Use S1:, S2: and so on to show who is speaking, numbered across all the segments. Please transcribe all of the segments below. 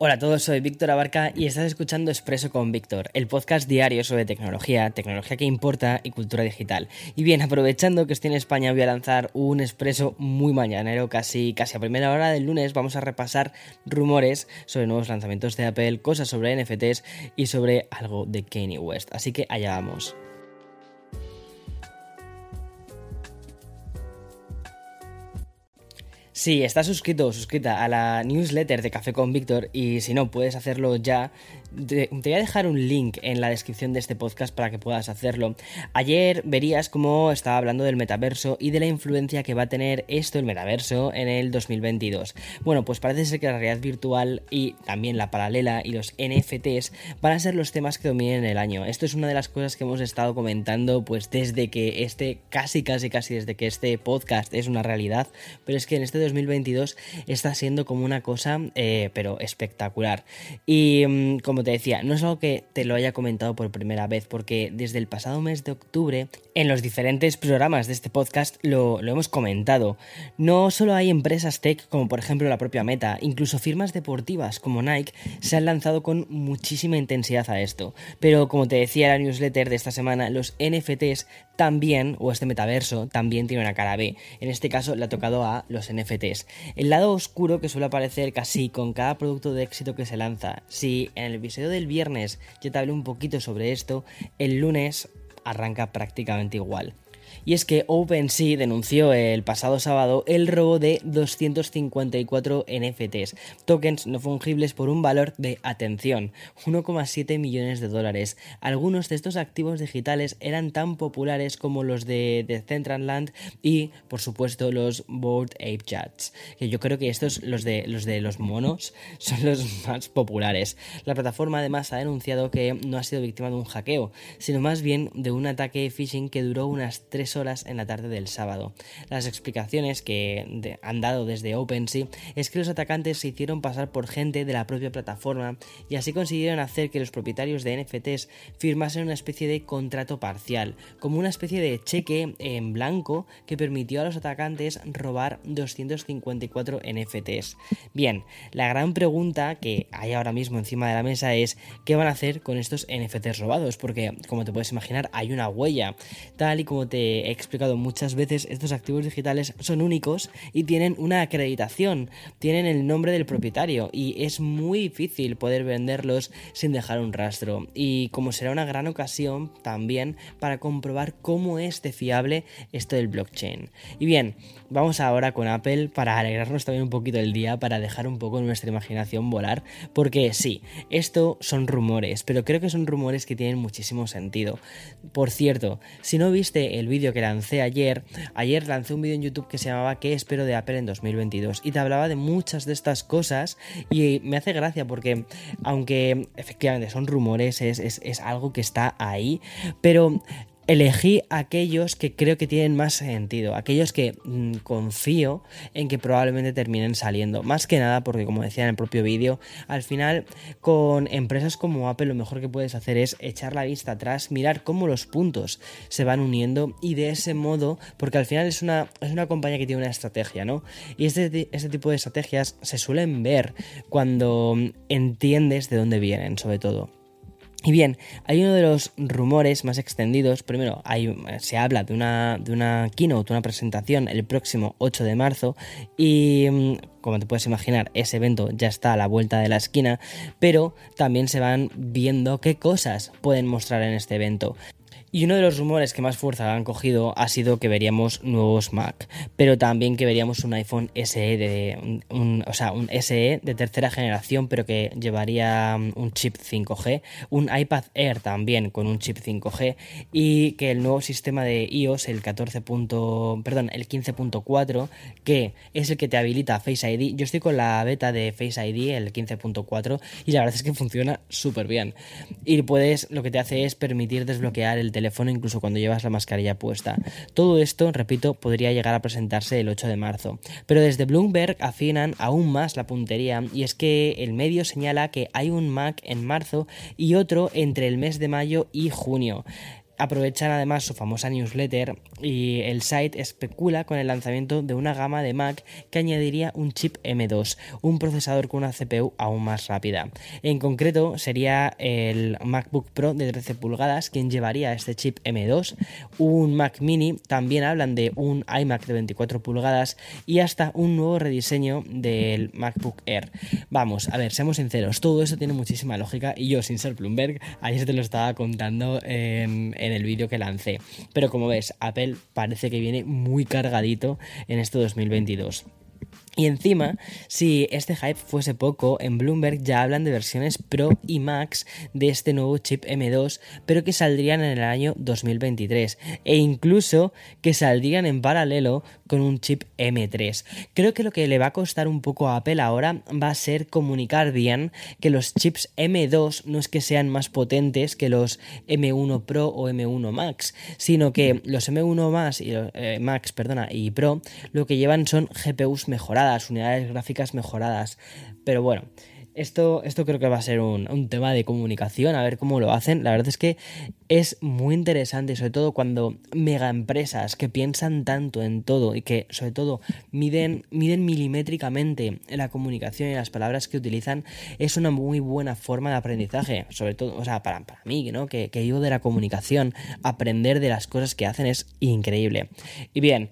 S1: Hola a todos, soy Víctor Abarca y estás escuchando Expreso con Víctor, el podcast diario sobre tecnología, tecnología que importa y cultura digital. Y bien, aprovechando que estoy en España, voy a lanzar un Expreso muy mañanero, casi, casi a primera hora del lunes. Vamos a repasar rumores sobre nuevos lanzamientos de Apple, cosas sobre NFTs y sobre algo de Kanye West. Así que allá vamos. Si estás suscrito o suscrita a la newsletter de Café con Víctor y si no puedes hacerlo ya, te, voy a dejar un link en la descripción de este podcast para que puedas hacerlo. Ayer verías cómo estaba hablando del metaverso y de la influencia que va a tener esto, el metaverso, en el 2022. Bueno, pues parece ser que la realidad virtual y también la paralela y los NFTs van a ser los temas que dominen el año. Esto es una de las cosas que hemos estado comentando pues desde que este, casi casi casi desde que este podcast es una realidad, pero es que en este 2022 está siendo como una cosa, eh, pero espectacular. Y mm, como te decía, no es algo que te lo haya comentado por primera vez, porque desde el pasado mes de octubre, en los diferentes programas de este podcast lo, lo hemos comentado. No solo hay empresas tech como por ejemplo la propia Meta, incluso firmas deportivas como Nike se han lanzado con muchísima intensidad a esto. Pero como te decía la newsletter de esta semana, los NFTs también, o este metaverso, también tiene una cara B. En este caso le ha tocado a los NFTs. El lado oscuro que suele aparecer casi con cada producto de éxito que se lanza. Si en el episodio del viernes ya te hablé un poquito sobre esto, el lunes arranca prácticamente igual y es que OpenSea denunció el pasado sábado el robo de 254 NFTs, tokens no fungibles por un valor de, atención, 1,7 millones de dólares. Algunos de estos activos digitales eran tan populares como los de, Decentraland y, por supuesto, los Board Ape Chats, que yo creo que estos, los de, los de los monos, son los más populares. La plataforma además ha denunciado que no ha sido víctima de un hackeo, sino más bien de un ataque phishing que duró unas 3 horas en la tarde del sábado. Las explicaciones que han dado desde OpenSea es que los atacantes se hicieron pasar por gente de la propia plataforma y así consiguieron hacer que los propietarios de NFTs firmasen una especie de contrato parcial, como una especie de cheque en blanco que permitió a los atacantes robar 254 NFTs. Bien, la gran pregunta que hay ahora mismo encima de la mesa es ¿qué van a hacer con estos NFTs robados? Porque, como te puedes imaginar, hay una huella. Tal y como te he explicado muchas veces, estos activos digitales son únicos y tienen una acreditación, tienen el nombre del propietario y es muy difícil poder venderlos sin dejar un rastro. Y como será una gran ocasión también para comprobar cómo es de fiable esto del blockchain. Y bien, vamos ahora con Apple para alegrarnos también un poquito el día, para dejar un poco nuestra imaginación volar, porque sí, esto son rumores, pero creo que son rumores que tienen muchísimo sentido. Por cierto, si no viste el vídeo que lancé ayer, ayer lancé un vídeo en YouTube que se llamaba ¿Qué espero de Apple en 2022? Y te hablaba de muchas de estas cosas y me hace gracia porque aunque efectivamente son rumores, es, es algo que está ahí, pero elegí aquellos que creo que tienen más sentido, aquellos que mm, confío en que probablemente terminen saliendo. Más que nada porque, como decía en el propio vídeo, al final con empresas como Apple lo mejor que puedes hacer es echar la vista atrás, mirar cómo los puntos se van uniendo y de ese modo, porque al final es una, es una compañía que tiene una estrategia, ¿no? Y este, este tipo de estrategias se suelen ver cuando entiendes de dónde vienen, sobre todo. Y bien, hay uno de los rumores más extendidos. Primero, hay, se habla de una, de una keynote, una presentación el próximo 8 de marzo. Y mm, como te puedes imaginar, ese evento ya está a la vuelta de la esquina. Pero también se van viendo qué cosas pueden mostrar en este evento. Y uno de los rumores que más fuerza han cogido ha sido que veríamos nuevos Mac, pero también que veríamos un iPhone SE de o sea, un SE de tercera generación, pero que llevaría um, un chip 5G, un iPad Air también con un chip 5G y que el nuevo sistema de iOS, el 14. perdón, el 15.4, que es el que te habilita Face ID. Yo estoy con la beta de Face ID, el 15.4, y la verdad es que funciona súper bien. Y puedes, lo que te hace es permitir desbloquear el teléfono incluso cuando llevas la mascarilla puesta. Todo esto, repito, podría llegar a presentarse el 8 de marzo. Pero desde Bloomberg afinan aún más la puntería y es que el medio señala que hay un Mac en marzo y otro entre el mes de mayo y junio. Aprovechan además su famosa newsletter y el site especula con el lanzamiento de una gama de Mac que añadiría un chip M2, un procesador con una CPU aún más rápida. En concreto sería el MacBook Pro de 13 pulgadas quien llevaría este chip M2, un Mac mini, también hablan de un iMac de 24 pulgadas y hasta un nuevo rediseño del MacBook Air. Vamos, a ver, seamos sinceros, todo eso tiene muchísima lógica y yo sin ser Bloomberg, ayer te lo estaba contando en, en el vídeo que lancé. Pero como ves, Apple parece que viene muy cargadito en este 2022. Y encima, si este hype fuese poco, en Bloomberg ya hablan de versiones Pro y Max de este nuevo chip M2, pero que saldrían en el año 2023 e incluso que saldrían en paralelo con un chip M3. Creo que lo que le va a costar un poco a Apple ahora va a ser comunicar bien que los chips M2 no es que sean más potentes que los M1 Pro o M1 Max, sino que los M1 Max y eh, Max, perdona, y Pro lo que llevan son GPUs mejoradas unidades gráficas mejoradas. Pero bueno, esto, esto creo que va a ser un, tema de comunicación, a ver cómo lo hacen. La verdad es que es muy interesante, sobre todo cuando mega empresas que piensan tanto en todo y que sobre todo miden, miden milimétricamente la comunicación y las palabras que utilizan, es una muy buena forma de aprendizaje. Sobre todo, o sea, para, para mí, ¿no? Que, que vivo de la comunicación, aprender de las cosas que hacen es increíble. Y bien,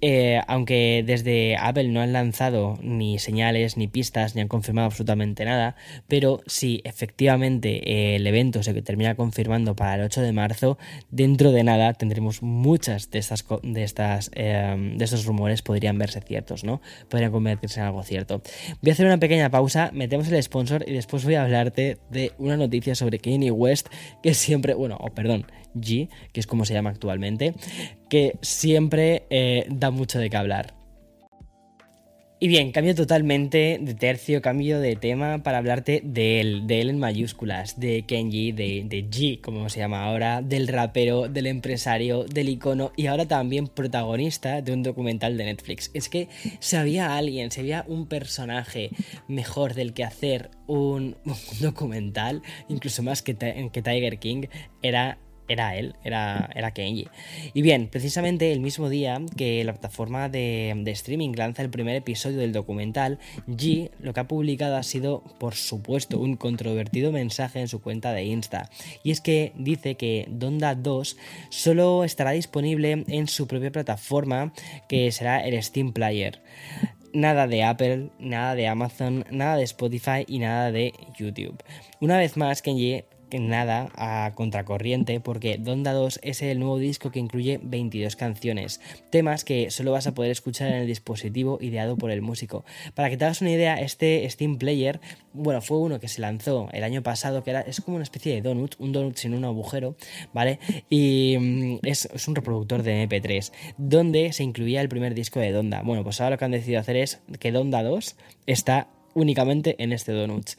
S1: eh, aunque desde Apple no han lanzado ni señales, ni pistas, ni han confirmado absolutamente nada, pero si efectivamente eh, el evento se termina confirmando para el 8 de marzo, dentro de nada tendremos muchas de estas de estas em, de estos rumores podrían verse ciertos, ¿no? Podrían convertirse en algo cierto. Voy a hacer una pequeña pausa, metemos el sponsor y después voy a hablarte de una noticia sobre Kanye West que siempre, bueno, oh, perdón, G, que es como se llama actualmente, que siempre eh, da mucho de qué hablar. Y bien, cambio totalmente de tercio, cambio de tema para hablarte de él, de él en mayúsculas, de Kenji, de, de G, como se llama ahora, del rapero, del empresario, del icono y ahora también protagonista de un documental de Netflix. Es que si había alguien, si había un personaje mejor del que hacer un, documental, incluso más que, que Tiger King, era era él, era, era Kenji. Y bien, precisamente el mismo día que la plataforma de, streaming lanza el primer episodio del documental, G lo que ha publicado ha sido, por supuesto, un controvertido mensaje en su cuenta de Insta. Y es que dice que Donda 2 solo estará disponible en su propia plataforma, que será el Steam Player nada de Apple, nada de Amazon, nada de Spotify y nada de YouTube. Una vez más, Kenji nada a contracorriente porque Donda 2 es el nuevo disco que incluye 22 canciones, temas que solo vas a poder escuchar en el dispositivo ideado por el músico. Para que te hagas una idea, este Steam Player, bueno, fue uno que se lanzó el año pasado, que era, es como una especie de donut, un donut sin un agujero, ¿vale? Y mm, es, es un reproductor de MP3, donde se incluía el primer disco de Donda. Bueno, pues ahora lo que han decidido hacer es que Donda 2 está únicamente en este donut.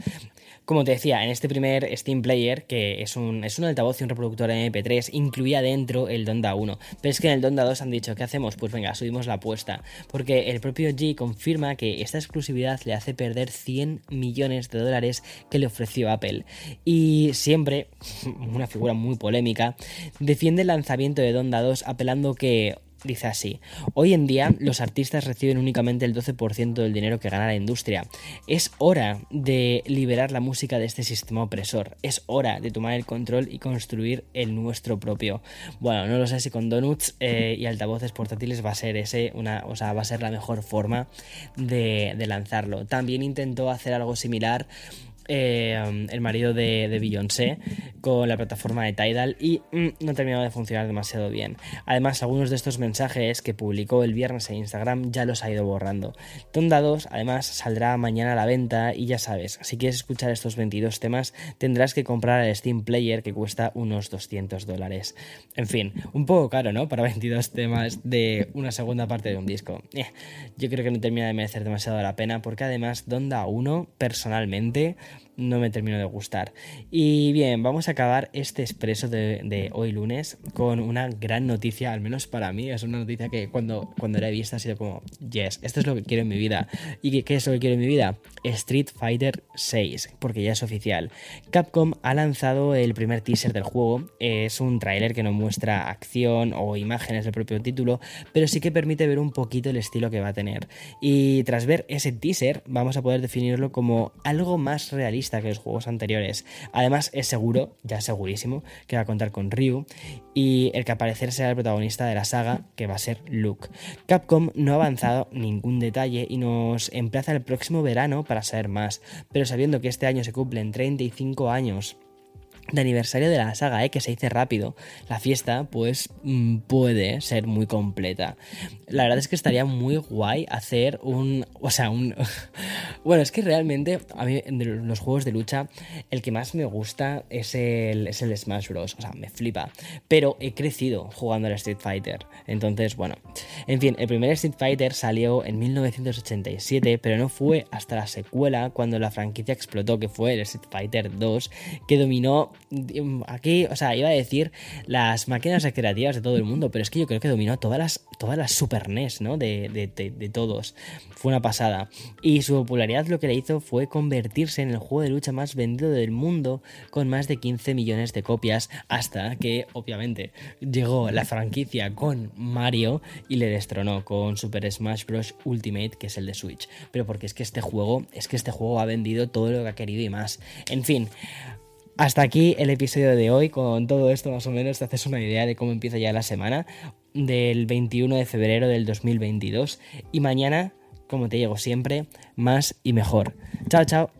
S1: Como te decía, en este primer Steam Player, que es un, es un altavoz y un reproductor MP3, incluía dentro el Donda 1. Pero es que en el Donda 2 han dicho, ¿qué hacemos? Pues venga, subimos la apuesta. Porque el propio G confirma que esta exclusividad le hace perder 100 millones de dólares que le ofreció Apple. Y siempre, una figura muy polémica, defiende el lanzamiento de Donda 2 apelando que Dice así, hoy en día los artistas reciben únicamente el 12% del dinero que gana la industria. Es hora de liberar la música de este sistema opresor. Es hora de tomar el control y construir el nuestro propio. Bueno, no lo sé si con donuts eh, y altavoces portátiles va a ser ese una, o sea, va a ser la mejor forma de, lanzarlo. También intentó hacer algo similar eh, el marido de, de, Beyoncé con la plataforma de Tidal y mm, no terminaba de funcionar demasiado bien. Además, algunos de estos mensajes que publicó el viernes en Instagram ya los ha ido borrando. Tonda 2, además, saldrá mañana a la venta y ya sabes, si quieres escuchar estos 22 temas, tendrás que comprar el Steam Player que cuesta unos 200 dólares. En fin, un poco caro, ¿no? Para 22 temas de una segunda parte de un disco. Eh, yo creo que no termina de merecer demasiado la pena porque además Donda 1, personalmente, no me terminó de gustar. Y bien, vamos a acabar este expreso de, hoy lunes con una gran noticia, al menos para mí, es una noticia que cuando, cuando la he visto ha sido como, yes, esto es lo que quiero en mi vida. ¿Y qué, qué es lo que quiero en mi vida? Street Fighter 6, porque ya es oficial. Capcom ha lanzado el primer teaser del juego, es un tráiler que no muestra acción o imágenes del propio título, pero sí que permite ver un poquito el estilo que va a tener. Y tras ver ese teaser, vamos a poder definirlo como algo más realista que los juegos anteriores. Además, es seguro, ya segurísimo, que va a contar con Ryu y el que aparecer será el protagonista de la saga, que va a ser Luke. Capcom no ha avanzado ningún detalle y nos emplaza el próximo verano para saber más, pero sabiendo que este año se cumplen 35 años de aniversario de la saga, ¿eh? que se dice rápido, la fiesta pues mm, puede ser muy completa. La verdad es que estaría muy guay hacer un... O sea, un... bueno, es que realmente a mí de los juegos de lucha el que más me gusta es el, es el Smash Bros. O sea, me flipa. Pero he crecido jugando al Street Fighter. Entonces, bueno. En fin, el primer Street Fighter salió en 1987, pero no fue hasta la secuela cuando la franquicia explotó, que fue el Street Fighter 2, que dominó aquí, o sea, iba a decir las máquinas recreativas de todo el mundo, pero es que yo creo que dominó todas las, todas las Super NES, ¿no? De, de, todos. Fue una pasada. Y su popularidad lo que le hizo fue convertirse en el juego de lucha más vendido del mundo, con más de 15 millones de copias, hasta que, obviamente, llegó la franquicia con Mario y le destronó con Super Smash Bros. Ultimate, que es el de Switch. Pero porque es que este juego, es que este juego ha vendido todo lo que ha querido y más. En fin, hasta aquí el episodio de hoy. Con todo esto, más o menos, te haces una idea de cómo empieza ya la semana del 21 de febrero del 2022. Y mañana, como te digo siempre, más y mejor. Chao, chao.